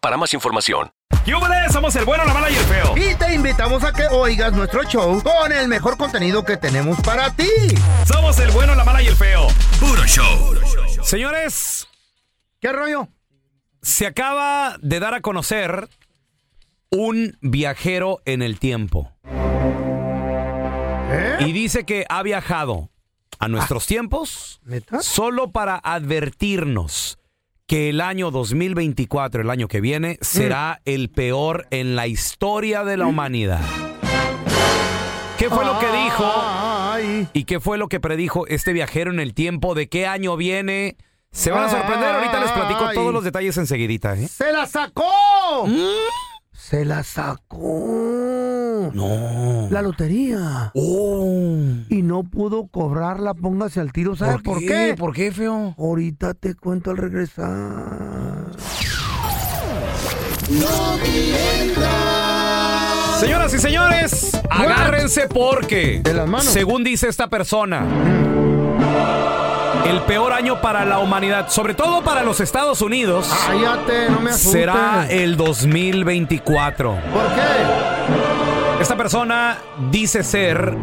para más información. ¡Yúbales! Somos el bueno, la mala y el feo. Y te invitamos a que oigas nuestro show con el mejor contenido que tenemos para ti. Somos el bueno, la mala y el feo. Puro show. Señores, ¿Qué rollo? se acaba de dar a conocer un viajero en el tiempo. ¿Eh? Y dice que ha viajado a nuestros tiempos ¿Neta? solo para advertirnos que el año 2024, el año que viene, será el peor en la historia de la humanidad. ¿Qué fue lo que dijo? Ay. ¿Y qué fue lo que predijo este viajero en el tiempo? ¿De qué año viene? Se van a sorprender. Ahorita les platico Ay. todos los detalles enseguidita, ¿eh? ¡Se la sacó! Se la sacó. No. La lotería. Oh. Y no pudo cobrarla, póngase al tiro. ¿Sabes por, qué? ¿Por qué, feo? Ahorita te cuento al regresar. Señoras y señores, agárrense porque, De las manos. según dice esta persona, el peor año para la humanidad, sobre todo para los Estados Unidos, Cállate, no me asustes. será el 2024. ¿Por qué? Esta persona dice ser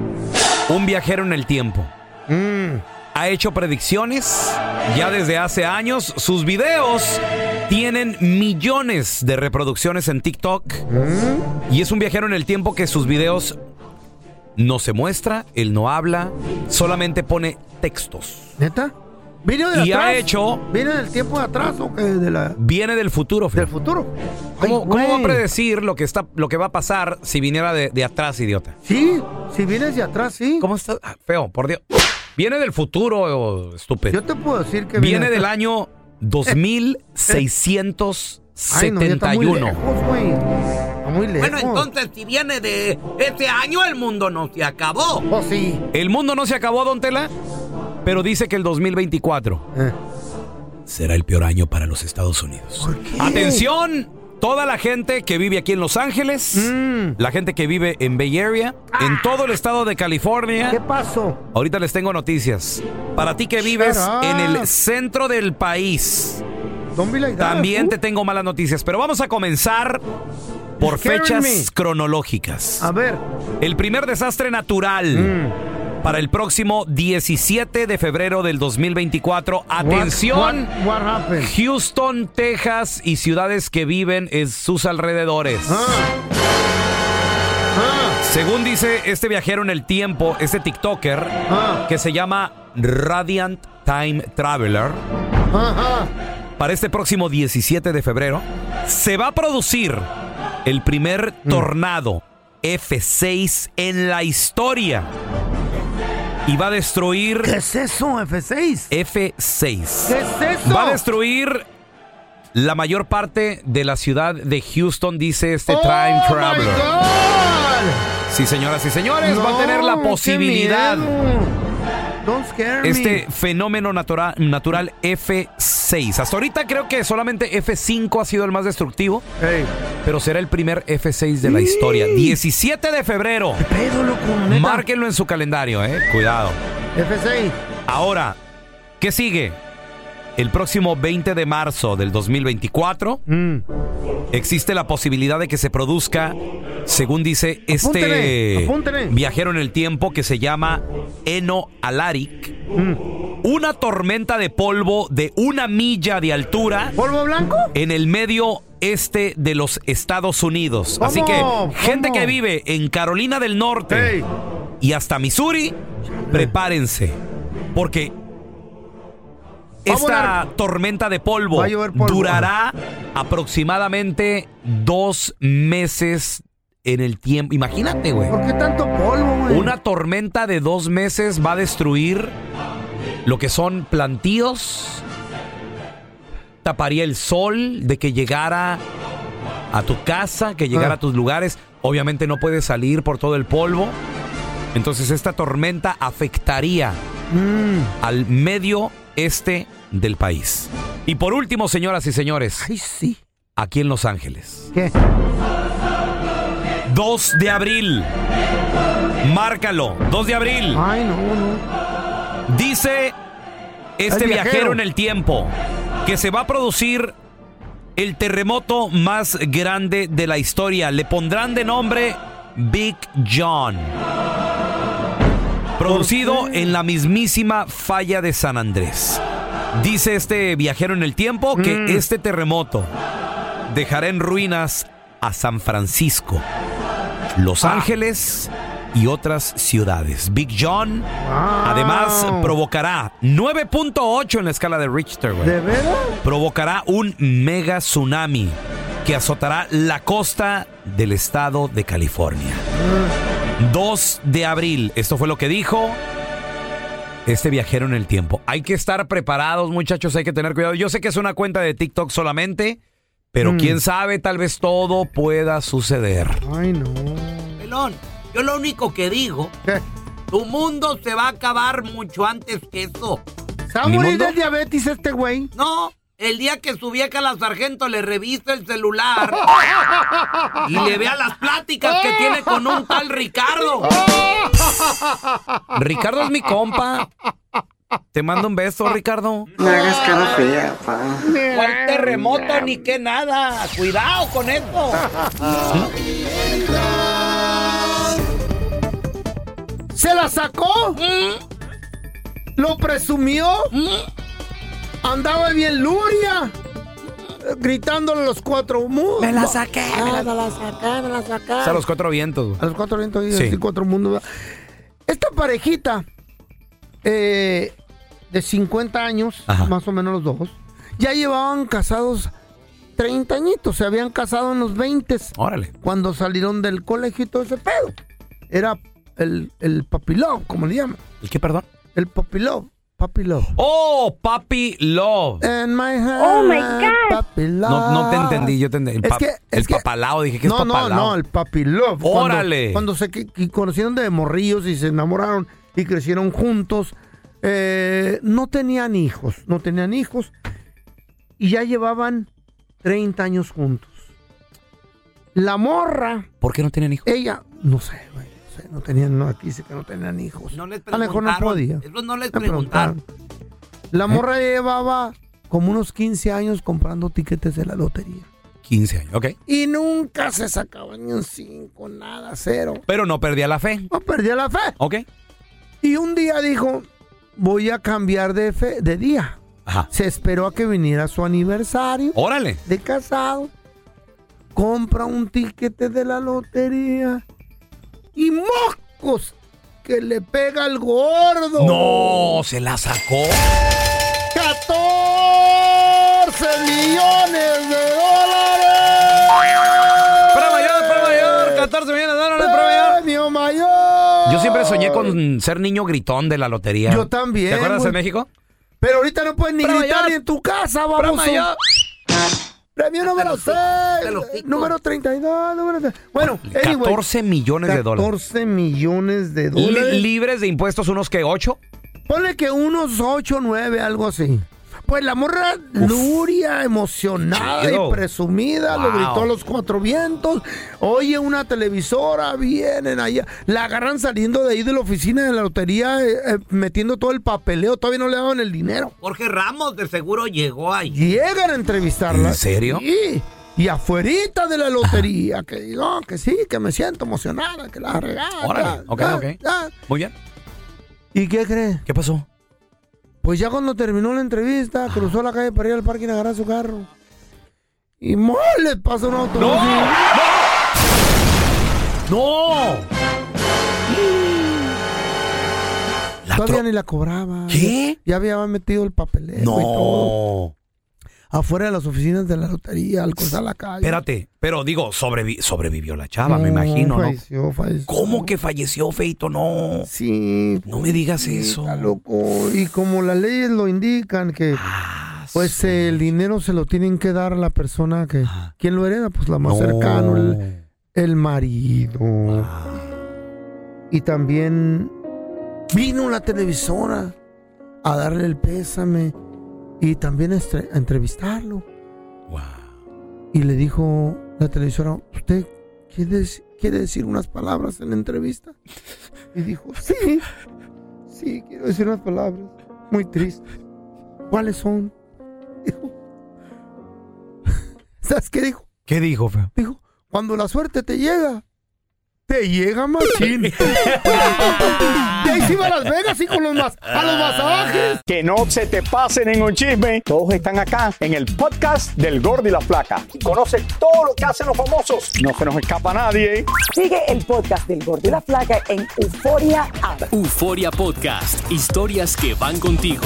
un viajero en el tiempo. Mm. Ha hecho predicciones ya desde hace años. Sus videos tienen millones de reproducciones en TikTok. Mm. Y es un viajero en el tiempo que sus videos no se muestra, él no habla, solamente pone textos. ¿Neta? ¿Vino de Y ha atrás? hecho- ¿Viene del tiempo de atrás o qué? De la... Viene del futuro, Feo. del futuro? ¿Cómo, Ay, cómo va a predecir lo que, está, lo que va a pasar si viniera de, de atrás, idiota? Sí, si vienes de atrás, sí. ¿Cómo está? Ah, Feo, por Dios. Viene del futuro, oh, estúpido. Yo te puedo decir que Viene de del atrás. año Ay, no, ya está muy 2671. lejos, güey. Está muy lejos. Bueno, entonces, si viene de ese año, el mundo no se acabó. Oh, sí. El mundo no se acabó, Don Tela, pero dice que el 2024 Eh. será el peor año para los Estados Unidos. ¿Por qué? Atención, toda la gente que vive aquí en Los Ángeles, Mm. la gente que vive en Bay Area, en todo el estado de California. ¿Qué pasó? Ahorita les tengo noticias. Para ti que vives en el centro del país, like también te tengo malas noticias, pero vamos a comenzar por fechas me. cronológicas. A ver. El primer desastre natural Mm. Para el próximo 17 de febrero del 2024. Atención. What, what, what happened? Houston, Texas y ciudades que viven en sus alrededores. Ah. Ah. Según dice este viajero en el tiempo, este TikToker, Ah. que se llama Radiant Time Traveler, para este próximo 17 de febrero, se va a producir el primer Mm. tornado F6 en la historia. Y va a destruir ¿Qué es eso, F6? F6. ¿Qué es eso? Va a destruir la mayor parte de la ciudad de Houston, dice este oh Time my Traveler. God. Sí, señoras y señores, va a No, tener la posibilidad. Don't scare me. Este fenómeno natura- natural F6. Hasta ahorita creo que solamente F5 ha sido el más destructivo, Ey. pero será el primer F6 de la historia. 17 de febrero. ¿Qué pedo, loco? Márquenlo en su calendario, eh. Cuidado. F6. Ahora, ¿qué sigue? El próximo 20 de marzo del 2024 Mm. existe la posibilidad de que se produzca, según dice este Apúntele, apúntele. viajero en el tiempo que se llama Eno Alaric, Mm. una tormenta de polvo de una milla de altura ¿Polvo blanco? en el medio este de los Estados Unidos. Así que gente ¿Cómo? que vive en Carolina del Norte y hasta Missouri, prepárense. Porque A esta tormenta de polvo, a durará aproximadamente dos meses en el tiempo. Imagínate, güey. ¿Por qué tanto polvo, güey? Una tormenta de dos meses va a destruir lo que son plantíos. Taparía el sol de que llegara a tu casa, que llegara Ah. a tus lugares. Obviamente no puedes salir por todo el polvo. Entonces esta tormenta afectaría Mm. al medio este del país. Y por último, señoras y señores, Ay, sí. aquí en Los Ángeles. ¿Qué? 2 de abril. Márcalo. 2 de abril. Ay, no, no. Dice este viajero en el tiempo que se va a producir el terremoto más grande de la historia. Le pondrán de nombre Big John. Producido en la mismísima falla de San Andrés. Dice este viajero en el tiempo que Mm. este terremoto dejará en ruinas a San Francisco, Los Ah. Ángeles y otras ciudades. Big John Además, provocará 9.8 en la escala de Richter, güey. ¿De veras? Provocará un mega tsunami que azotará la costa del estado de California. 2 de abril, esto fue lo que dijo este viajero en el tiempo. Hay que estar preparados, muchachos, hay que tener cuidado. Yo sé que es una cuenta de TikTok solamente, pero Mm. quién sabe, tal vez todo pueda suceder. Ay, no. Pelón, yo lo único que digo, ¿Qué? tu mundo se va a acabar mucho antes que eso. ¿Se va a ¿Mi morir del diabetes este güey? No, el día que su vieja la sargento le revisa el celular y le vea las pláticas que tiene con un tal Ricardo. Ricardo es mi compa. Te mando un beso, Ricardo. No hagas cara fea, pa. ¿Cuál terremoto ni qué nada? Cuidado con eso. ¿Se la sacó? ¿Lo presumió? Andaba bien Luria. Gritándole a los cuatro mundos. Me la saqué, me la- Ah, me la saqué, me la saqué. Es a los cuatro vientos. güey. A los cuatro vientos y Sí. así cuatro mundos. Esta parejita eh, de 50 años, Ajá. más o menos los dos, ya llevaban casados 30 añitos. Se habían casado en los 20 Órale. cuando salieron del colegio y todo ese pedo. Era el, el papi love, como le llaman. ¿El qué, perdón? El papi love. Papi love. Oh, Papi Love. In my hand, Oh, my God. Papi love. No, no te entendí, yo te entendí. El, Es pap- que- es el que- papalao, dije que es no, no, papalao. no, el papi love. Cuando- Órale. Cuando, se que- que conocieron de morrillos y se enamoraron y crecieron juntos, eh, no tenían hijos, no tenían hijos y ya llevaban 30 años juntos. La morra, ¿Por qué no tienen hijos? ella, no sé, güey, no tenían, no, aquí dice que no tenían hijos. No les A lo mejor no podía. Eso no les preguntaron. La morra llevaba como unos 15 años comprando tiquetes de la lotería. 15 años, ok. Y nunca se sacaba ni un 5, nada, cero. Pero no perdía la fe. No perdía la fe. Ok. Y un día dijo, voy a cambiar de, fe, de día. Ajá. Se esperó a que viniera su aniversario Órale. de casado. Compra un tiquete de la lotería. Y moscos que le pega al gordo. No, se la sacó. 14 millones de dólares. Para mayor, para mayor. 14 millones de dólares para mayor. Premio mayor. Yo siempre soñé con ser niño gritón de la lotería. Yo también, ¿Te acuerdas güey. en México? Pero ahorita no puedes ni Para gritar mayor. ni en tu casa, Para vamos. mayor. Premio número los 6. de los ticos. Número 32. Número... tre- Bueno, anyway, 14 millones de dólares. 14 millones de Li- dólares. libres de impuestos, unos que 8. Ponle que unos 8 9, algo así. Pues la morra Nuria, emocionada Chido. y presumida, lo Wow. gritó a los cuatro vientos. Oye, una televisora, vienen allá. La agarran saliendo de ahí de la oficina de la lotería, eh, eh, metiendo todo el papeleo. Todavía no le daban el dinero. Jorge Ramos de seguro llegó ahí. Llegan a entrevistarla. ¿En serio? Sí. Y afuerita de la lotería, que digo que sí, que me siento emocionada, que la regala. Órale, ok, ya, ok. ya. Muy bien. ¿Y qué cree? ¿Qué pasó? Pues ya cuando terminó la entrevista, cruzó la calle para ir al parking a agarrar su carro. Y mole, pasa un autobús. ¡No! La Todavía tro- ni la cobraba. ¿Qué? Ya había metido el papeleo y todo. Afuera de las oficinas de la lotería, al cruzar la calle. Espérate, pero digo, sobrevi- sobrevivió la chava, No, me imagino, ¿no? falleció. ¿Cómo que falleció, Feito? No. Sí. No me digas sí, eso. está loco. Y como las leyes lo indican, que Ah, pues el dinero se lo tienen que dar a la persona que... Ajá. ¿Quién lo hereda? Pues la más No. el, el marido. Ah, Y también vino la televisora a darle el pésame y también a entrevistarlo. wow. Y le dijo la televisora, ¿usted quiere, quiere decir unas palabras en la entrevista? Y dijo, sí, sí, quiero decir unas palabras. Muy triste. ¿Cuáles son? Dijo. ¿Sabes qué dijo? ¿Qué dijo, feo? Dijo, cuando la suerte te llega, te llega machín. de ahí se iba a Las Vegas y con los mas- a los masajes. Que no se te pase ningún chisme. Todos están acá en el podcast del Gordi y la Flaca. Y conoce todo lo que hacen los famosos. No se nos escapa nadie. Sigue el podcast del Gordo y la Flaca en Euforia App. Euforia Podcast, historias que van contigo.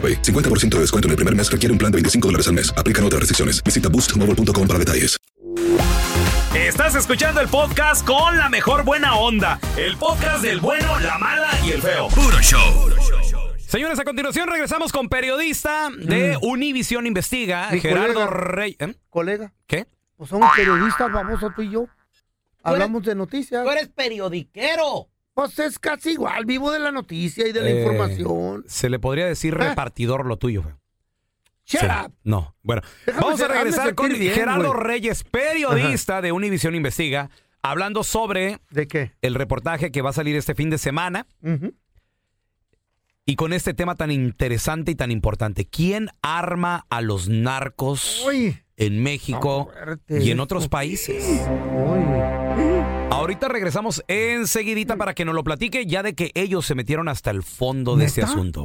AroPay. 50% de descuento en el primer mes requiere un plan de 25 dólares al mes. Aplican otras restricciones. Visita boostmobile.com para detalles. Estás escuchando el podcast con la mejor buena onda. El podcast del bueno, la mala y el feo. Puro show. Señores, a continuación regresamos con periodista de Univisión Investiga, Mi Gerardo colega. Rey. ¿eh? Colega, ¿Qué? pues somos periodistas, famosos tú y yo. Hablamos de noticias. Tú eres periodiquero. Pues es casi igual, vivo de la noticia y de la Eh, información. Se le podría decir Ah. repartidor lo tuyo. feo. Shut Sí. up. No, bueno. Déjame Vamos a ser- regresar con bien, Gerardo. Reyes, periodista de Univisión Investiga, hablando sobre ¿De qué? el reportaje que va a salir este fin de semana y con este tema tan interesante y tan importante. ¿Quién arma a los narcos Uy, en México fuerte y en otros países? uy. Ahorita regresamos enseguidita para que nos lo platique ya de que ellos se metieron hasta el fondo de este asunto.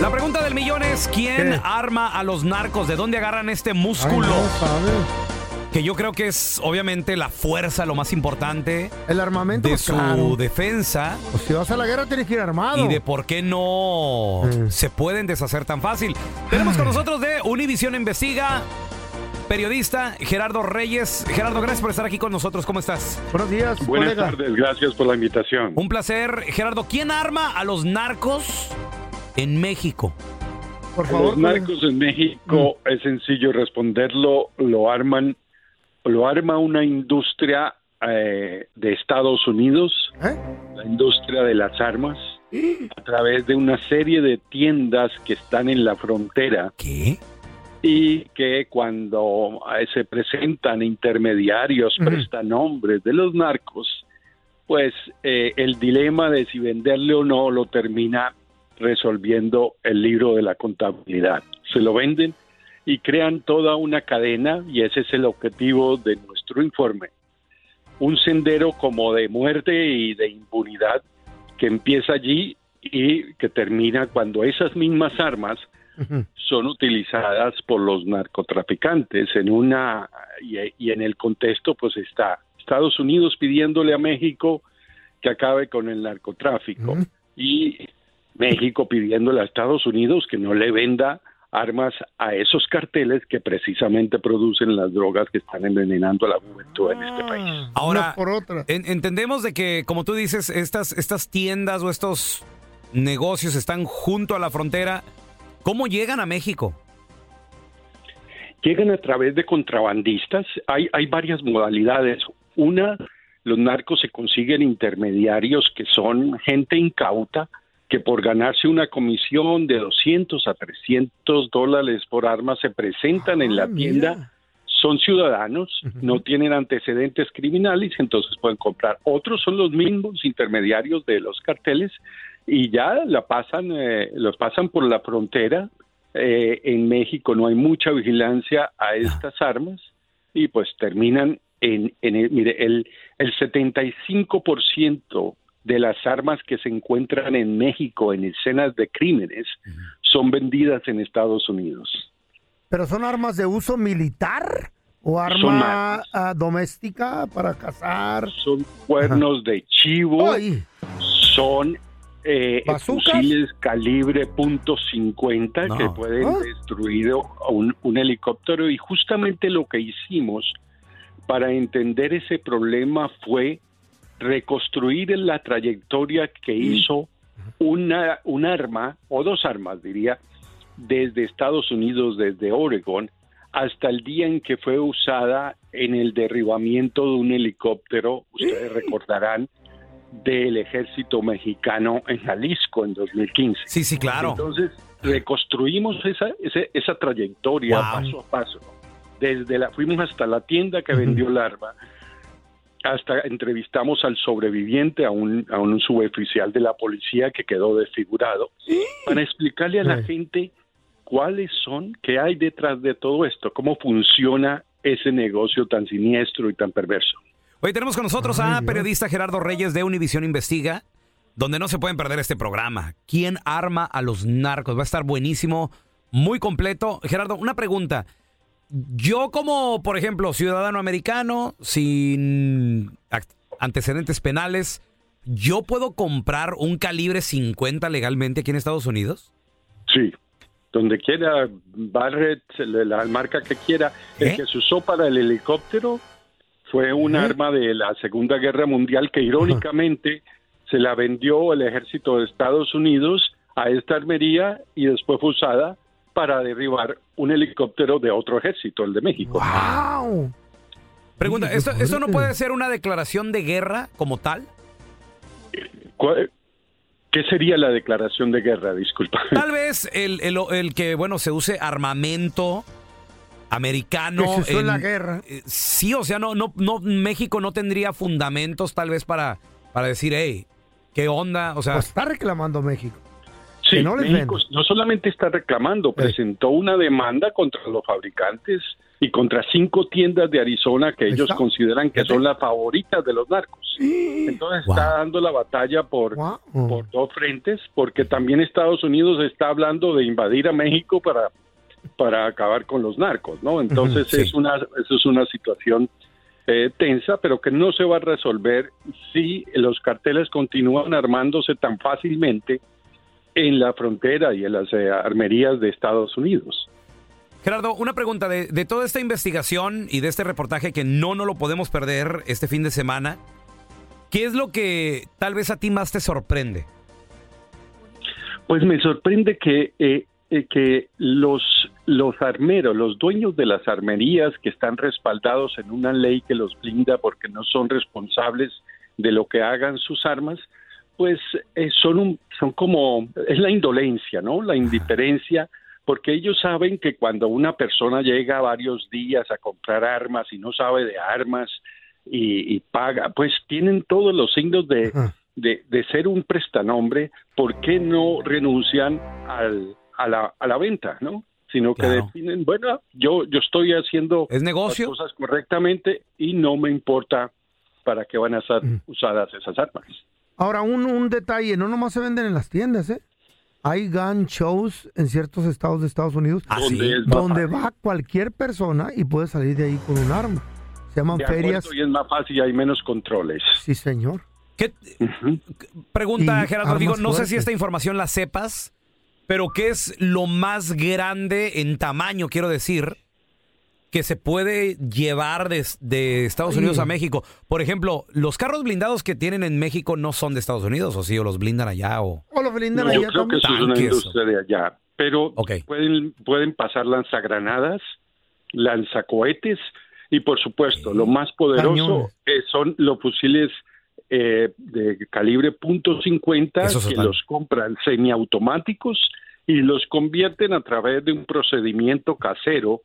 La pregunta del millón es ¿quién ¿Qué? arma a los narcos? ¿De dónde agarran este Ay, músculo? no. Que yo creo que es obviamente la fuerza lo más importante El armamento, de su claro. defensa Pues si vas a la guerra tienes que ir armado. y de por qué no Mm. se pueden deshacer tan fácil. Tenemos con nosotros de Univisión Investiga, periodista Gerardo Reyes. Gerardo, gracias por estar aquí con nosotros. ¿Cómo estás? Buenos días, Buenas colega. tardes, gracias por la invitación. Un placer. Gerardo, ¿quién arma a los narcos en México? Por A favor, Los narcos en México es sencillo responderlo, lo arman, lo arma una industria eh, de Estados Unidos, la industria de las armas, a través de una serie de tiendas que están en la frontera. Y que cuando eh, se presentan intermediarios, prestan nombres de los narcos, pues eh, el dilema de si venderle o no lo termina resolviendo el libro de la contabilidad. Se lo venden y crean toda una cadena y ese es el objetivo de nuestro informe. Un sendero como de muerte y de impunidad que empieza allí y que termina cuando esas mismas armas son utilizadas por los narcotraficantes en una y, y en el contexto pues está Estados Unidos pidiéndole a México que acabe con el narcotráfico y México pidiéndole a Estados Unidos que no le venda armas a esos carteles que precisamente producen las drogas que están envenenando a la juventud en este país. Ahora, en- entendemos de que, como tú dices, estas, estas tiendas o estos negocios están junto a la frontera. ¿Cómo llegan a México? Llegan a través de contrabandistas. Hay, hay varias modalidades. Una, los narcos se consiguen intermediarios que son gente incauta que por ganarse una comisión de 200 a 300 dólares por arma se presentan en la tienda, son ciudadanos, no tienen antecedentes criminales, entonces pueden comprar. Otros son los mismos intermediarios de los carteles y ya la pasan, eh, los pasan por la frontera. Eh, en México no hay mucha vigilancia a estas armas y pues terminan en, en el, mire, el, el 75% de las armas que se encuentran en México en escenas de crímenes son vendidas en Estados Unidos. ¿Pero son armas de uso militar o arma ah, doméstica para cazar? Son cuernos de chivo, Ay. son eh, fusiles calibre .50 que pueden ¿Ah? destruir a un, un helicóptero. Y justamente lo que hicimos para entender ese problema fue reconstruir la trayectoria que hizo una, un arma, o dos armas diría, desde Estados Unidos, desde Oregon, hasta el día en que fue usada en el derribamiento de un helicóptero, ustedes recordarán, del ejército mexicano en Jalisco en 2015. Sí, sí, claro. Entonces, reconstruimos esa, ese- esa trayectoria Wow. paso a paso. Desde la, fuimos hasta la tienda que vendió el arma, hasta entrevistamos al sobreviviente, a un, a un suboficial de la policía que quedó desfigurado, para explicarle a la gente cuáles son, qué hay detrás de todo esto, cómo funciona ese negocio tan siniestro y tan perverso. Hoy tenemos con nosotros a periodista Gerardo Reyes de Univisión Investiga, donde no se pueden perder este programa. ¿Quién arma a los narcos? Va a estar buenísimo, muy completo. Gerardo, una pregunta. Yo como, por ejemplo, ciudadano americano, sin antecedentes penales, ¿yo puedo comprar un calibre 50 legalmente aquí en Estados Unidos? Sí, donde quiera, Barrett, la la marca que quiera. El que se usó para el helicóptero fue un arma de la Segunda Guerra Mundial que irónicamente se la vendió el ejército de Estados Unidos a esta armería y después fue usada para derribar un helicóptero de otro ejército, el de México. ¡Wow! Pregunta, ¿esto, ¿esto no puede ser una declaración de guerra como tal? ¿Cuál- ¿Qué sería la declaración de guerra? Disculpa. Tal vez el, el- el que, bueno, se use armamento americano. Que se usó en la guerra. eh, Sí, o sea, no, no, no, México no tendría fundamentos tal vez para, para decir, hey, ¿qué onda? O sea, Pues está reclamando México. Sí, no México no solamente está reclamando, presentó una demanda contra los fabricantes y contra cinco tiendas de Arizona que ellos está. consideran que son las favoritas de los narcos. Entonces está dando la batalla por, por dos frentes, porque también Estados Unidos está hablando de invadir a México para, para acabar con los narcos, ¿no? Entonces sí. es una, eso es una situación eh, tensa, pero que no se va a resolver si los carteles continúan armándose tan fácilmente en la frontera y en las eh, armerías de Estados Unidos. Gerardo, una pregunta de, de toda esta investigación y de este reportaje que no no lo podemos perder este fin de semana. ¿Qué es lo que tal vez a ti más te sorprende? Pues me sorprende que eh, que los, los armeros, los dueños de las armerías que están respaldados en una ley que los blinda porque no son responsables de lo que hagan sus armas, pues eh, son, un, son como, es la indolencia, ¿no? La indiferencia, porque ellos saben que cuando una persona llega varios días a comprar armas y no sabe de armas y, y paga, pues tienen todos los signos de, de, de ser un prestanombre, ¿por qué no renuncian al, a, la, a la venta, ¿no? Sino que Claro. definen, bueno, yo, yo estoy haciendo ¿Es negocio? las cosas correctamente y no me importa para qué van a ser usadas esas armas. Ahora, un, un detalle, no nomás se venden en las tiendas, ¿eh? Hay gun shows en ciertos estados de Estados Unidos ¿Ah, Donde sí? es más donde va cualquier persona y puede salir de ahí con un arma. Se llaman De ferias. y es más fácil y hay menos controles. Sí, señor. ¿Qué, Ujú. pregunta, Y Gerardo, digo, no sé si esta información la sepas, pero ¿qué es lo más grande en tamaño, quiero decir, que se puede llevar de, de Estados. Unidos a México? Por ejemplo, los carros blindados que tienen en México no son de Estados Unidos, o sí, o los blindan allá, o... O lo blindan No, yo allá creo que también. eso es una Tanques. industria de allá. Pero pueden, pueden pasar lanzagranadas, lanzacohetes y, por supuesto, lo más poderoso eh, son los fusiles eh, de calibre .50 Esos que los compran semiautomáticos y los convierten a través de un procedimiento casero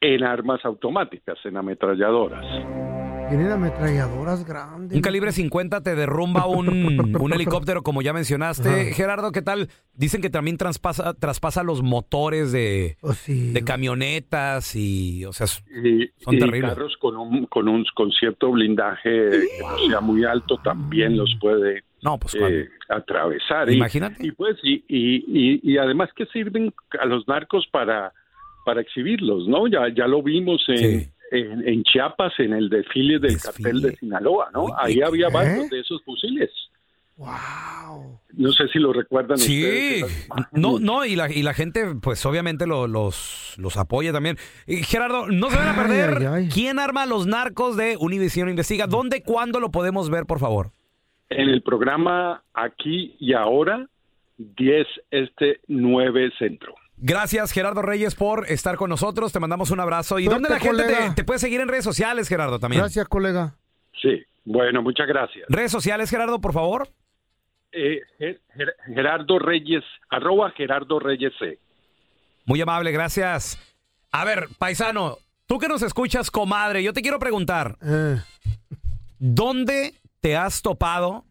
en armas automáticas, en ametralladoras. Tienen ametralladoras grandes. Un calibre 50 te derrumba un, un helicóptero, como ya mencionaste. Ajá. Gerardo, ¿qué tal? Dicen que también traspasa, traspasa los motores de, Oh, sí. de camionetas y, o sea, y, Son y terribles. carros con un con un con cierto blindaje que no sea muy alto también los puede no, pues eh, atravesar y, Imagínate. y pues y, y, y, y además que sirven a los narcos para para exhibirlos no ya ya lo vimos en Sí. En, en Chiapas en el desfile del Desfile. cartel de Sinaloa no ahí había ¿qué? varios de esos fusiles Wow. no sé si lo recuerdan Sí, ustedes no, no, y la, y la gente, pues obviamente lo- los, los apoya también. Y, Gerardo, no se van a Ay, perder. ay, ay. ¿Quién arma a los narcos de Univision Investiga? ¿Dónde, cuándo lo podemos ver, por favor? en el programa aquí y ahora 10 este 9 centro Gracias, Gerardo Reyes, por estar con nosotros. Te mandamos un abrazo. ¿Y Suerte, dónde la gente te, puede seguir en redes sociales, Gerardo, también? Gracias, colega. Sí, bueno, muchas gracias. Redes sociales, Gerardo, por favor. Eh, Ger- Ger- Gerardo Reyes, arroba Gerardo Reyes C. Muy amable, gracias. A ver, paisano, tú que nos escuchas, comadre, yo te quiero preguntar, Eh, ¿dónde te has topado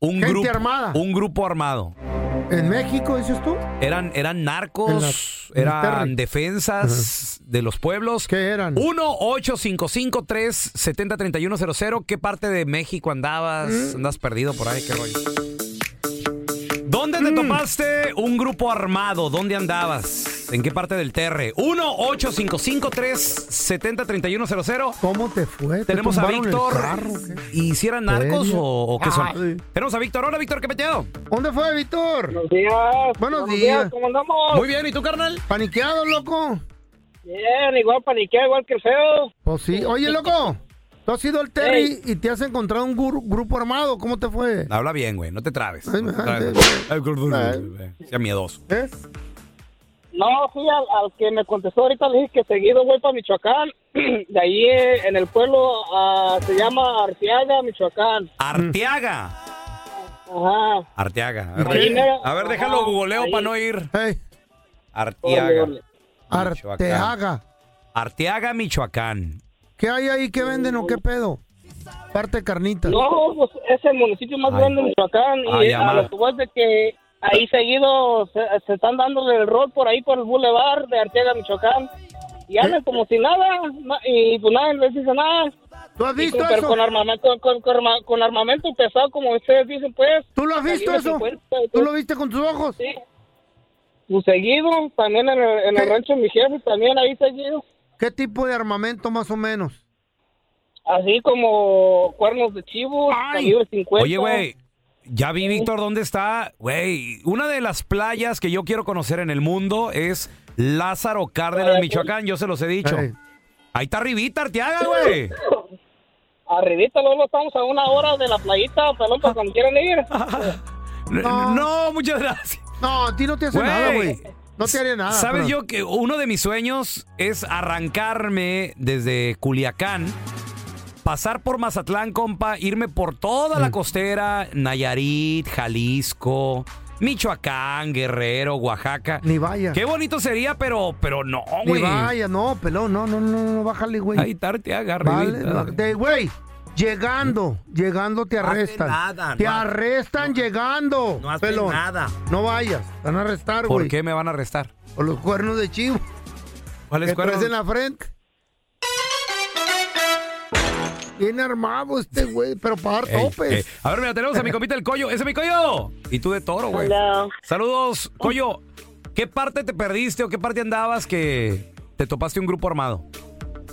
un Gente grupo armada. Un grupo armado. ¿En México, dices tú? Eran, eran narcos, la- eran defensas de los pueblos. ¿Qué eran? 1-855-370-3100. ¿Qué parte de México andabas? Mm. ¿Andas perdido por ahí? ¿Qué rollo? ¿Dónde Mm. te topaste un grupo armado? ¿Dónde andabas? ¿En qué parte del Terre? 1-855-370-3100. ¿Cómo te fue? ¿Te Tenemos a tumbaron el Víctor. carro, qué? ¿Y si eran narcos o, o qué son? Sí. Tenemos a Víctor. Hola, Víctor, ¿qué peteo? ¿Dónde fue, Víctor? Buenos días. Buenos días. ¿Cómo andamos? Muy bien, ¿y tú, carnal? ¿Paniqueado, loco? Bien, igual paniquea, igual que el feo. Pues sí. Oye, loco, tú has ido al Terry y te has encontrado un gru- grupo armado. ¿Cómo te fue? Habla bien, güey, no te trabes. Ay, No te ay, trabes. ay, Ay, Sea miedoso. ¿Eh? No, sí, al, al que me contestó ahorita le dije que seguido voy para Michoacán. De ahí eh, en el pueblo ah, se llama Arteaga, Michoacán. Arteaga. Ajá. Arteaga. A ver, mero. a ver, déjalo Ajá, googleo ahí. para no ir. Hey, Arteaga. Michoacán. Arteaga. Arteaga, Michoacán. ¿Qué hay ahí? ¿Qué venden o qué pedo? Parte de carnitas. No, pues es el municipio más Ay. grande de Michoacán. Ay, Y a lo que voy es de que ahí seguido se, se están dando el rol por ahí por el boulevard de Arteaga, Michoacán. Y andan como si nada. na- Y pues nadie les dice nada. ¿Tú has visto con, pero eso? con armamento, con, con- con arma- con armamento pesado, como ustedes dicen, pues. ¿Tú lo has visto eso? 50, ¿Tú lo viste con tus ojos? Sí. Pues seguido, también en el, en el rancho de mi jefe, también ahí seguido. ¿Qué tipo de armamento más o menos? Así como cuernos de chivo, Ay. calibre 50. Oye, güey, ya vi, Víctor, dónde está. Güey, una de las playas que yo quiero conocer en el mundo es Lázaro Cárdenas, Michoacán. Yo se los he dicho. Ahí está arribita, Arteaga, güey. Arribita, luego estamos a una hora de la playita, pelón, para cuando quieran ir. No, muchas gracias. No, a ti no te hace nada, güey. No te haría nada. ¿Sabes pero- yo que uno de mis sueños es arrancarme desde Culiacán, pasar por Mazatlán, compa, irme por toda Mm. la costera, Nayarit, Jalisco, Michoacán, Guerrero, Oaxaca. Ni vaya. Qué bonito sería, pero, pero no, Ni güey. vaya, no, pelón, no, no, no, no, bájale, güey. Ahí te agarre. Vale, no, de- güey, llegando, llegando te arrestan. nada, te no ha- arrestan llegando. No hace pelón. nada. No vayas, te van a arrestar, ¿Por güey. qué me van a arrestar? Por los cuernos de chivo. ¿Cuáles que traes cuernos? en la frente. Bien armado este güey, pero para dar topes. ey. A ver, mira, tenemos a mi compita el Coyo. ¡Ese es mi Coyo! Y tú de toro, güey. Hola. Saludos, Coyo. ¿Qué parte te perdiste o qué parte andabas que te topaste un grupo armado?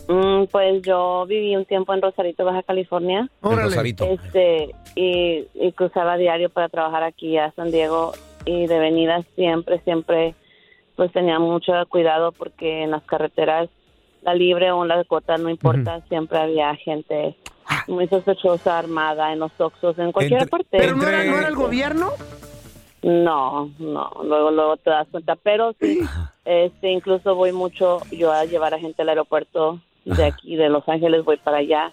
Mm, pues yo viví un tiempo en Rosarito, Baja California. En Rosarito. Este, y, y cruzaba diario para trabajar aquí a San Diego y de venida siempre, siempre, pues tenía mucho cuidado porque en las carreteras, la libre o la de corta, no importa, siempre había gente muy sospechosa, armada, en los oxos, en cualquier Entre- parte. ¿Pero no era, no era el gobierno? No, no, luego luego te das cuenta, pero sí, este, incluso voy mucho yo a llevar a gente al aeropuerto de aquí, de Los Ángeles, voy para allá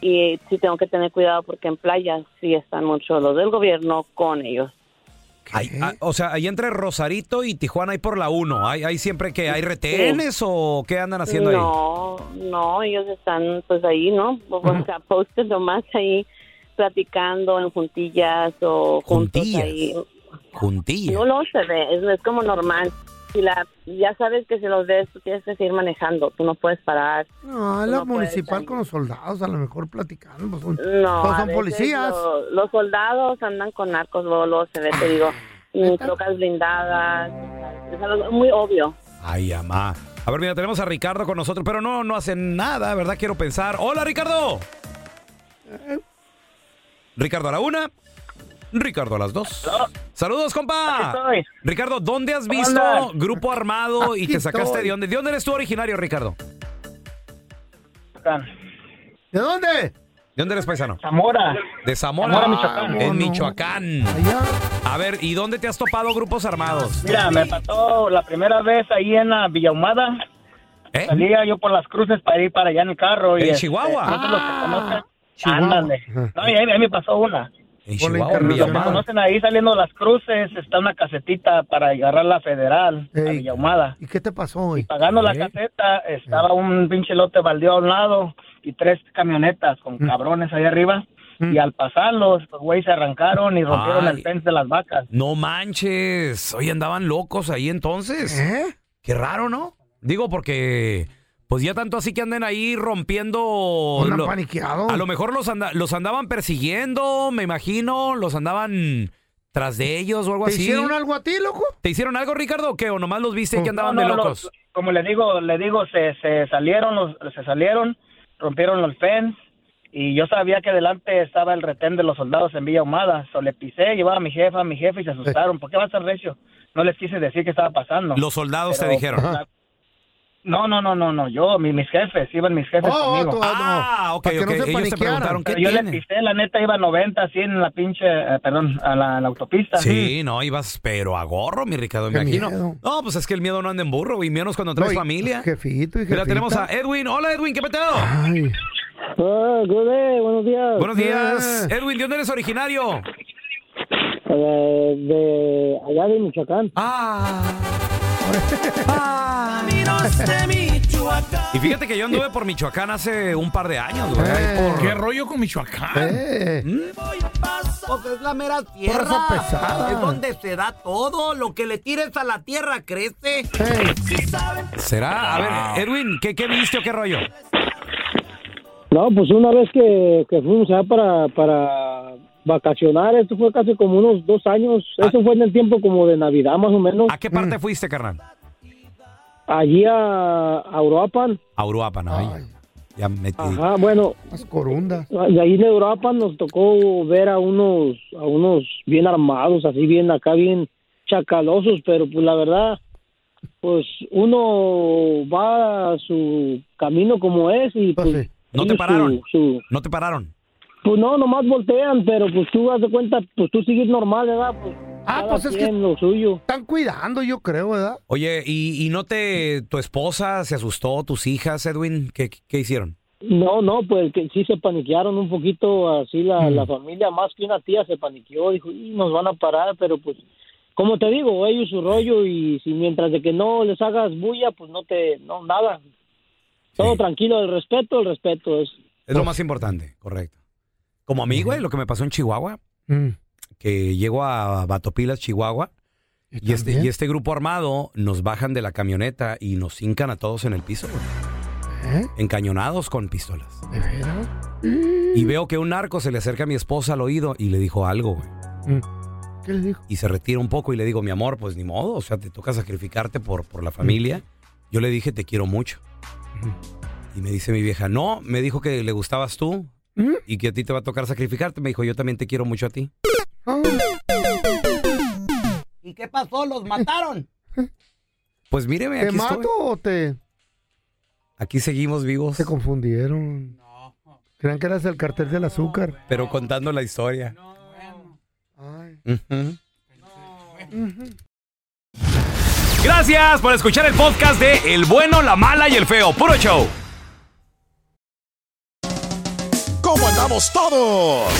y sí tengo que tener cuidado porque en playas sí están mucho los del gobierno con ellos. Ahí- ah, o sea, ahí entre Rosarito y Tijuana hay por la 1. ¿Hay, hay siempre que hay retenes o qué andan haciendo ahí? no, no, ellos están pues ahí, ¿no? O sea, posted nomás ahí platicando en juntillas o juntos Juntillas. ahí. Juntillas. No lo se ve, es, es como normal. Si la, ya sabes que si los ves, tú tienes que seguir manejando, tú no puedes parar. No, la no municipal con los soldados, a lo mejor platicando. Pues son, No, son policías. lo- los soldados andan con narcos, luego, se ve, te digo, y trocas blindadas, es algo muy obvio. Ay, amá. A ver, mira, tenemos a Ricardo con nosotros, pero no, no hacen nada, ¿verdad? Quiero pensar. ¡Hola, Ricardo! Ricardo a la una. Ricardo a las dos. Saludos, compa. Ricardo, ¿dónde has ¿Cómo visto andas? grupo armado y Aquí te sacaste estoy. de dónde? ¿De dónde eres tú originario, Ricardo? ¿De dónde? ¿De dónde eres paisano? Zamora. De Zamora. Zamora, Michoacán. En. Michoacán. A ver, ¿y dónde te has topado grupos armados? Mira, me pasó la primera vez ahí en la Villahumada. Salía yo por las cruces para ir para allá en el carro. y ¿En este, Chihuahua? nosotros los que Ah, conocen- Chihuahua. Ándale. No, y ahí, ahí me pasó una. En Chihuahua, en conocen ahí saliendo las cruces, está una casetita para agarrar la federal, la Villahumada. ¿Y qué te pasó hoy? Pagando la caseta, estaba un pinche lote baldío a un lado y tres camionetas con cabrones ahí arriba. Y al pasarlos, los güeyes se arrancaron y rompieron Ay. el fence de las vacas. No manches. Oye, andaban locos ahí entonces. ¿Eh? Qué raro, ¿no? Digo, porque pues ya tanto así que anden ahí rompiendo. Andan lo- paniqueados. A lo mejor los, anda- los andaban persiguiendo, me imagino. Los andaban tras de ellos o algo ¿Te así. hicieron algo a ti, loco? ¿Te hicieron algo, Ricardo, o qué? ¿O nomás los viste que andaban No, de locos? los- como le digo, le digo, se, se salieron, los, se salieron, rompieron los fence y yo sabía que delante estaba el retén de los soldados en Villa Humada. So, le pisé, llevaba a mi jefa, a mi jefe y se asustaron. ¿Por qué va a ser recio? No les quise decir qué estaba pasando. Los soldados te Pero- dijeron. No, no, no, no, no, yo, mi- mis jefes, iban mis jefes Oh, conmigo. tú- ah, ok, que no ok, se ellos te preguntaron, ¿qué yo tiene? le pisé, la neta iba a 90, así en la pinche, eh, perdón, a la, a la autopista. Sí, no, ibas pero a gorro, mi Ricardo, me imagino. miedo. No, pues es que el miedo no anda en burro, y menos cuando traes No, y- familia. Jefito y Mira, jefita. tenemos a Edwin. Hola, Edwin, ¿qué peteo? Ay. buenos días. Buenos días. Edwin, ¿de dónde eres originario? Eh, de allá de Michoacán. Y fíjate que yo anduve por Michoacán hace un par de años, güey. por- ¿Qué rollo con Michoacán? Eh. Pues es la mera tierra. pesada. Es donde se da todo. Lo que le tires a la tierra crece. ¿Será? A ver, Edwin, ¿qué, qué viste o qué rollo? No, pues una vez que, que fuimos allá para, para vacacionar, esto fue casi como unos dos años. Eso fue en el tiempo como de Navidad, más o menos. ¿A qué parte fuiste, carnal? Allí a, a Uruapan. A Uruapan, ¿no? Ya- Ya metí. Ajá, bueno. Las corundas. De ahí de Uruapan nos tocó ver a unos, a unos bien armados, así bien acá, bien chacalosos, pero pues la verdad, pues uno va a su camino como es y pues... ¿No te pararon? su- su- ¿No te pararon? Pues no, nomás voltean, pero pues tú das de cuenta, pues tú sigues normal, ¿verdad? Pues Ah, pues es que quien lo suyo. están cuidando, yo creo, ¿verdad? Oye, ¿y, y no te, tu esposa se asustó, tus hijas, Edwin? ¿Qué, qué hicieron? No, no, pues que sí se paniquearon un poquito así la, Mm. la familia, más que una tía se paniqueó, dijo, y nos van a parar, pero pues, como te digo, ellos su rollo y si mientras de que no les hagas bulla, pues no te, no, nada. Todo tranquilo, el respeto, el respeto es. Es lo más importante, correcto. Como a mí, güey, lo que me pasó en Chihuahua, que llego a Batopilas, Chihuahua, y este, y este grupo armado nos bajan de la camioneta y nos hincan a todos en el piso, güey. ¿Eh? Encañonados con pistolas. ¿De veras? Y veo que un narco se le acerca a mi esposa al oído y le dijo algo, güey. Mm. ¿Qué le dijo? Y se retira un poco y le digo, mi amor, pues ni modo, o sea, te toca sacrificarte por, por la familia. Yo le dije, te quiero mucho. Y me dice mi vieja, no, me dijo que le gustabas tú y que a ti te va a tocar sacrificarte. Me dijo, yo también te quiero mucho a ti. ¿Y qué pasó? ¿Los mataron? Pues míreme, ¿Te aquí mato estoy. o te...? Aquí seguimos vivos. Se confundieron. Crean que eras el cartel del azúcar. Pero contando la historia. Ujú. Gracias por escuchar el podcast de El bueno, la mala y el feo. Puro show. ¿Cómo andamos todos?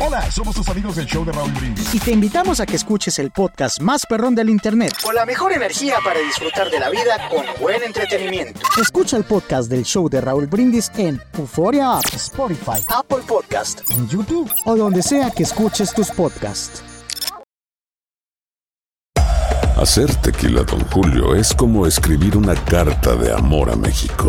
Hola, somos tus amigos del show de Raúl Brindis. Y te invitamos a que escuches el podcast más perrón del internet. Con la mejor energía para disfrutar de la vida con buen entretenimiento. Escucha el podcast del show de Raúl Brindis en Euforia App, Spotify, Apple Podcast. en YouTube o donde sea que escuches tus podcasts. Hacer tequila, Don Julio, es como escribir una carta de amor a México.